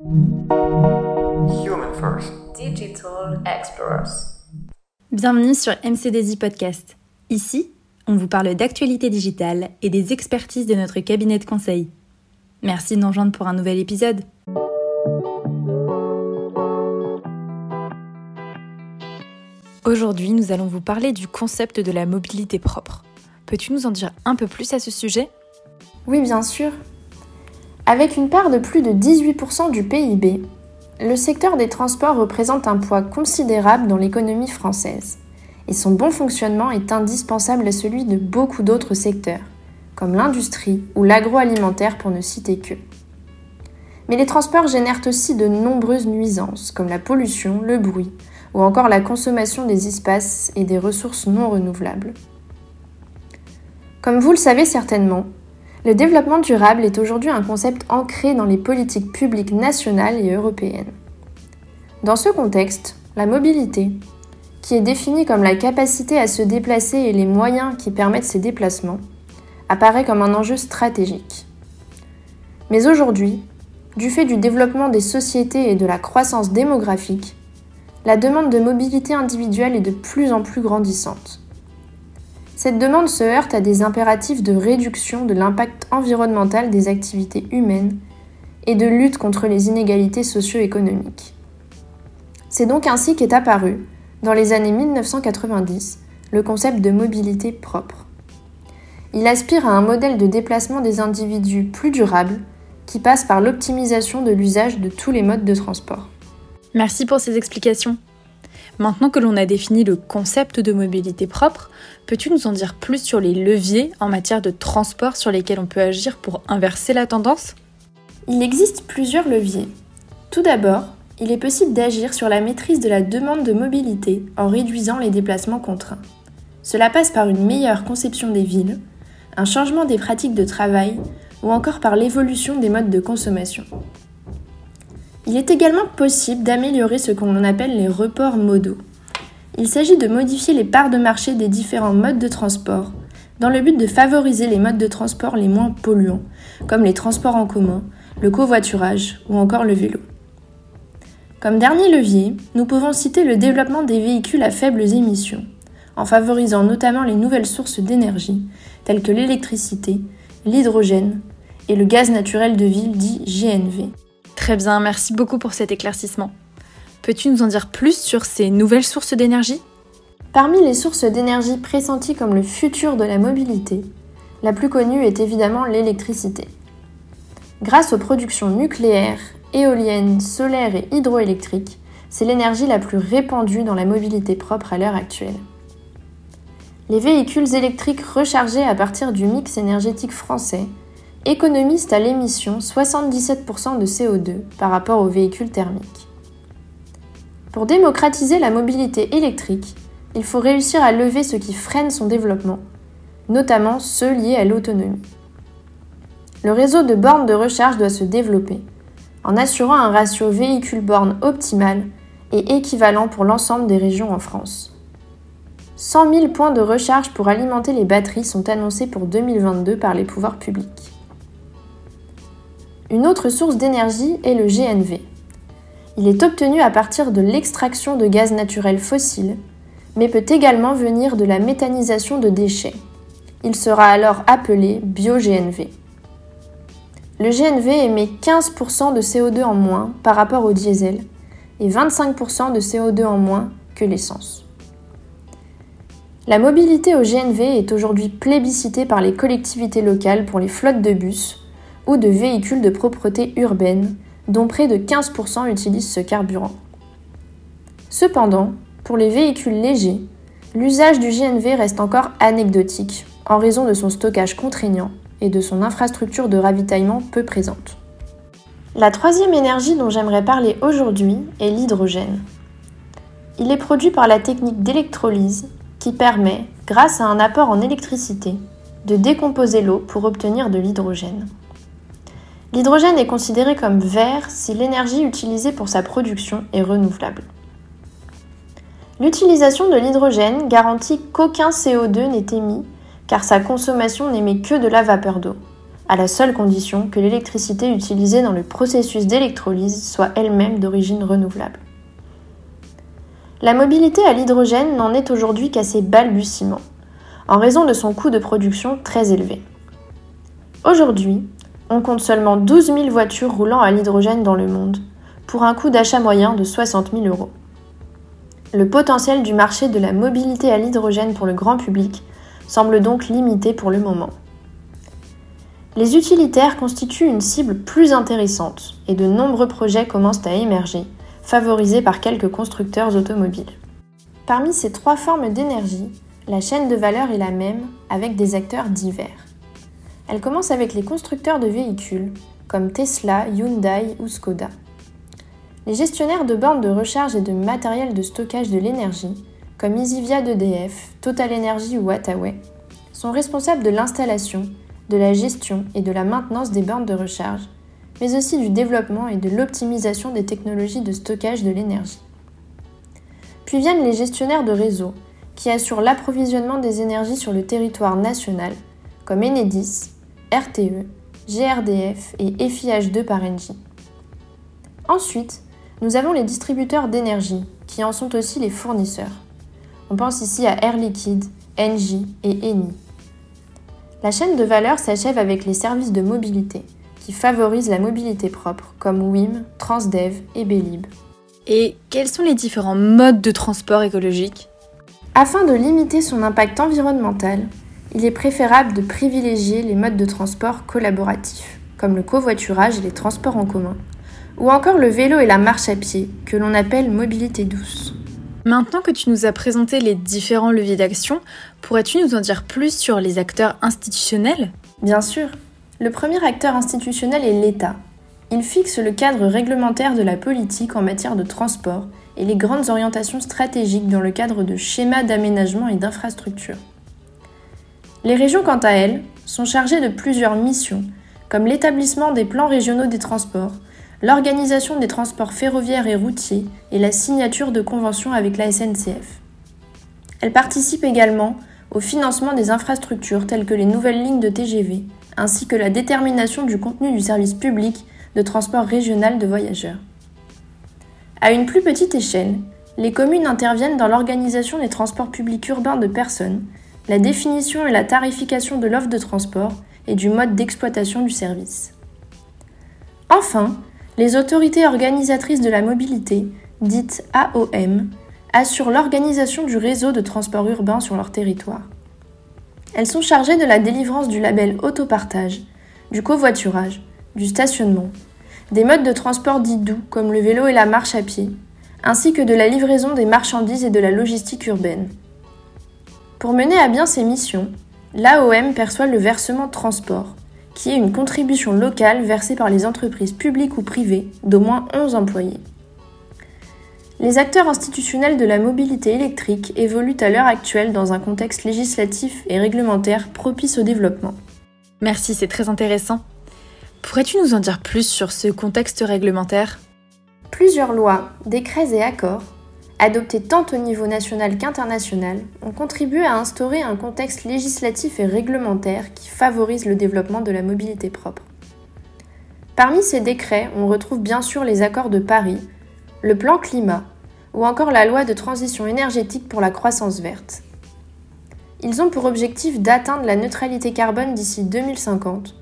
Human First. Digital Explorers. Bienvenue sur MCDZ Podcast. Ici, on vous parle d'actualité digitale et des expertises de notre cabinet de conseil. Merci de nous rejoindre pour un nouvel épisode. Aujourd'hui, nous allons vous parler du concept de la mobilité propre. Peux-tu nous en dire un peu plus à ce sujet? Oui, bien sûr. Avec une part de plus de 18% du PIB, le secteur des transports représente un poids considérable dans l'économie française, et son bon fonctionnement est indispensable à celui de beaucoup d'autres secteurs, comme l'industrie ou l'agroalimentaire pour ne citer que. Mais les transports génèrent aussi de nombreuses nuisances, comme la pollution, le bruit, ou encore la consommation des espaces et des ressources non renouvelables. Comme vous le savez certainement, le développement durable est aujourd'hui un concept ancré dans les politiques publiques nationales et européennes. Dans ce contexte, la mobilité, qui est définie comme la capacité à se déplacer et les moyens qui permettent ces déplacements, apparaît comme un enjeu stratégique. Mais aujourd'hui, du fait du développement des sociétés et de la croissance démographique, la demande de mobilité individuelle est de plus en plus grandissante. Cette demande se heurte à des impératifs de réduction de l'impact environnemental des activités humaines et de lutte contre les inégalités socio-économiques. C'est donc ainsi qu'est apparu, dans les années 1990, le concept de mobilité propre. Il aspire à un modèle de déplacement des individus plus durable qui passe par l'optimisation de l'usage de tous les modes de transport. Merci pour ces explications. Maintenant que l'on a défini le concept de mobilité propre, peux-tu nous en dire plus sur les leviers en matière de transport sur lesquels on peut agir pour inverser la tendance? Il existe plusieurs leviers. Tout d'abord, il est possible d'agir sur la maîtrise de la demande de mobilité en réduisant les déplacements contraints. Cela passe par une meilleure conception des villes, un changement des pratiques de travail ou encore par l'évolution des modes de consommation. Il est également possible d'améliorer ce qu'on appelle les reports modaux. Il s'agit de modifier les parts de marché des différents modes de transport dans le but de favoriser les modes de transport les moins polluants, comme les transports en commun, le covoiturage ou encore le vélo. Comme dernier levier, nous pouvons citer le développement des véhicules à faibles émissions, en favorisant notamment les nouvelles sources d'énergie, telles que l'électricité, l'hydrogène et le gaz naturel de ville dit GNV. Très bien, merci beaucoup pour cet éclaircissement. Peux-tu nous en dire plus sur ces nouvelles sources d'énergie? Parmi les sources d'énergie pressenties comme le futur de la mobilité, la plus connue est évidemment l'électricité. Grâce aux productions nucléaires, éoliennes, solaires et hydroélectriques, c'est l'énergie la plus répandue dans la mobilité propre à l'heure actuelle. Les véhicules électriques rechargés à partir du mix énergétique français économisent à l'émission 77% de CO2 par rapport aux véhicules thermiques. Pour démocratiser la mobilité électrique, il faut réussir à lever ce qui freine son développement, notamment ceux liés à l'autonomie. Le réseau de bornes de recharge doit se développer, en assurant un ratio véhicule-borne optimal et équivalent pour l'ensemble des régions en France. 100 000 points de recharge pour alimenter les batteries sont annoncés pour 2022 par les pouvoirs publics. Une autre source d'énergie est le GNV. Il est obtenu à partir de l'extraction de gaz naturel fossile, mais peut également venir de la méthanisation de déchets. Il sera alors appelé bio-GNV. Le GNV émet 15% de CO2 en moins par rapport au diesel et 25% de CO2 en moins que l'essence. La mobilité au GNV est aujourd'hui plébiscitée par les collectivités locales pour les flottes de bus ou de véhicules de propreté urbaine, dont près de 15% utilisent ce carburant. Cependant, pour les véhicules légers, l'usage du GNV reste encore anecdotique en raison de son stockage contraignant et de son infrastructure de ravitaillement peu présente. La troisième énergie dont j'aimerais parler aujourd'hui est l'hydrogène. Il est produit par la technique d'électrolyse qui permet, grâce à un apport en électricité, de décomposer l'eau pour obtenir de l'hydrogène. L'hydrogène est considéré comme vert si l'énergie utilisée pour sa production est renouvelable. L'utilisation de l'hydrogène garantit qu'aucun CO2 n'est émis car sa consommation n'émet que de la vapeur d'eau, à la seule condition que l'électricité utilisée dans le processus d'électrolyse soit elle-même d'origine renouvelable. La mobilité à l'hydrogène n'en est aujourd'hui qu'à ses balbutiements, en raison de son coût de production très élevé. Aujourd'hui, on compte seulement 12 000 voitures roulant à l'hydrogène dans le monde, pour un coût d'achat moyen de 60 000 euros. Le potentiel du marché de la mobilité à l'hydrogène pour le grand public semble donc limité pour le moment. Les utilitaires constituent une cible plus intéressante et de nombreux projets commencent à émerger, favorisés par quelques constructeurs automobiles. Parmi ces trois formes d'énergie, la chaîne de valeur est la même avec des acteurs divers. Elle commence avec les constructeurs de véhicules, comme Tesla, Hyundai ou Skoda. Les gestionnaires de bornes de recharge et de matériel de stockage de l'énergie, comme EasyVia d'EDF, Total Energy ou Attaway, sont responsables de l'installation, de la gestion et de la maintenance des bornes de recharge, mais aussi du développement et de l'optimisation des technologies de stockage de l'énergie. Puis viennent les gestionnaires de réseau, qui assurent l'approvisionnement des énergies sur le territoire national, comme Enedis, RTE, GRDF et FIH2 par Engie. Ensuite, nous avons les distributeurs d'énergie, qui en sont aussi les fournisseurs. On pense ici à Air Liquide, Engie et Eni. La chaîne de valeur s'achève avec les services de mobilité, qui favorisent la mobilité propre, comme WIM, Transdev et Belib. Et quels sont les différents modes de transport écologique? Afin de limiter son impact environnemental, il est préférable de privilégier les modes de transport collaboratifs, comme le covoiturage et les transports en commun, ou encore le vélo et la marche à pied, que l'on appelle mobilité douce. Maintenant que tu nous as présenté les différents leviers d'action, pourrais-tu nous en dire plus sur les acteurs institutionnels? Bien sûr. Le premier acteur institutionnel est l'État. Il fixe le cadre réglementaire de la politique en matière de transport et les grandes orientations stratégiques dans le cadre de schémas d'aménagement et d'infrastructure. Les régions, quant à elles, sont chargées de plusieurs missions, comme l'établissement des plans régionaux des transports, l'organisation des transports ferroviaires et routiers et la signature de conventions avec la SNCF. Elle participe également au financement des infrastructures telles que les nouvelles lignes de TGV, ainsi que la détermination du contenu du service public de transport régional de voyageurs. À une plus petite échelle, les communes interviennent dans l'organisation des transports publics urbains de personnes, la définition et la tarification de l'offre de transport et du mode d'exploitation du service. Enfin, les autorités organisatrices de la mobilité, dites AOM, assurent l'organisation du réseau de transport urbain sur leur territoire. Elles sont chargées de la délivrance du label autopartage, du covoiturage, du stationnement, des modes de transport dits doux comme le vélo et la marche à pied, ainsi que de la livraison des marchandises et de la logistique urbaine. Pour mener à bien ces missions, l'AOM perçoit le versement transport, qui est une contribution locale versée par les entreprises publiques ou privées d'au moins 11 employés. Les acteurs institutionnels de la mobilité électrique évoluent à l'heure actuelle dans un contexte législatif et réglementaire propice au développement. Merci, c'est très intéressant. Pourrais-tu nous en dire plus sur ce contexte réglementaire? Plusieurs lois, décrets et accords adoptés tant au niveau national qu'international, ont contribué à instaurer un contexte législatif et réglementaire qui favorise le développement de la mobilité propre. Parmi ces décrets, on retrouve bien sûr les accords de Paris, le plan climat ou encore la loi de transition énergétique pour la croissance verte. Ils ont pour objectif d'atteindre la neutralité carbone d'ici 2050,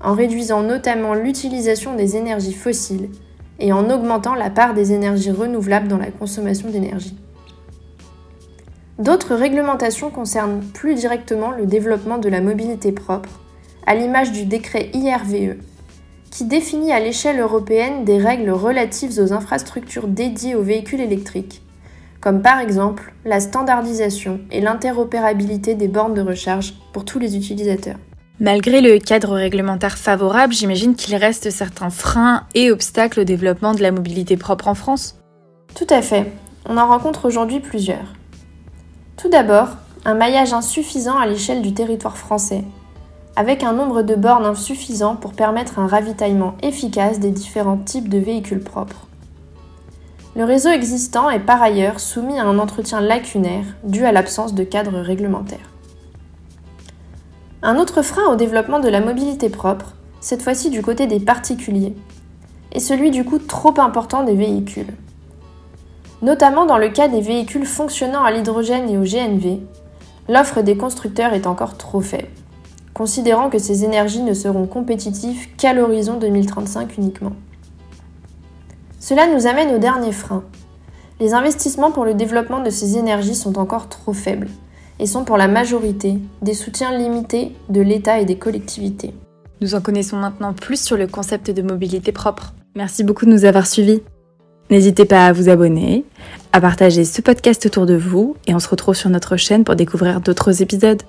en réduisant notamment l'utilisation des énergies fossiles et en augmentant la part des énergies renouvelables dans la consommation d'énergie. D'autres réglementations concernent plus directement le développement de la mobilité propre, à l'image du décret IRVE, qui définit à l'échelle européenne des règles relatives aux infrastructures dédiées aux véhicules électriques, comme par exemple la standardisation et l'interopérabilité des bornes de recharge pour tous les utilisateurs. Malgré le cadre réglementaire favorable, j'imagine qu'il reste certains freins et obstacles au développement de la mobilité propre en France. Tout à fait. On en rencontre aujourd'hui plusieurs. Tout d'abord, un maillage insuffisant à l'échelle du territoire français, avec un nombre de bornes insuffisant pour permettre un ravitaillement efficace des différents types de véhicules propres. Le réseau existant est par ailleurs soumis à un entretien lacunaire dû à l'absence de cadre réglementaire. Un autre frein au développement de la mobilité propre, cette fois-ci du côté des particuliers, est celui du coût trop important des véhicules. Notamment dans le cas des véhicules fonctionnant à l'hydrogène et au GNV, l'offre des constructeurs est encore trop faible, considérant que ces énergies ne seront compétitives qu'à l'horizon 2035 uniquement. Cela nous amène au dernier frein. Les investissements pour le développement de ces énergies sont encore trop faibles et sont pour la majorité des soutiens limités de l'État et des collectivités. Nous en connaissons maintenant plus sur le concept de mobilité propre. Merci beaucoup de nous avoir suivis. N'hésitez pas à vous abonner, à partager ce podcast autour de vous et on se retrouve sur notre chaîne pour découvrir d'autres épisodes.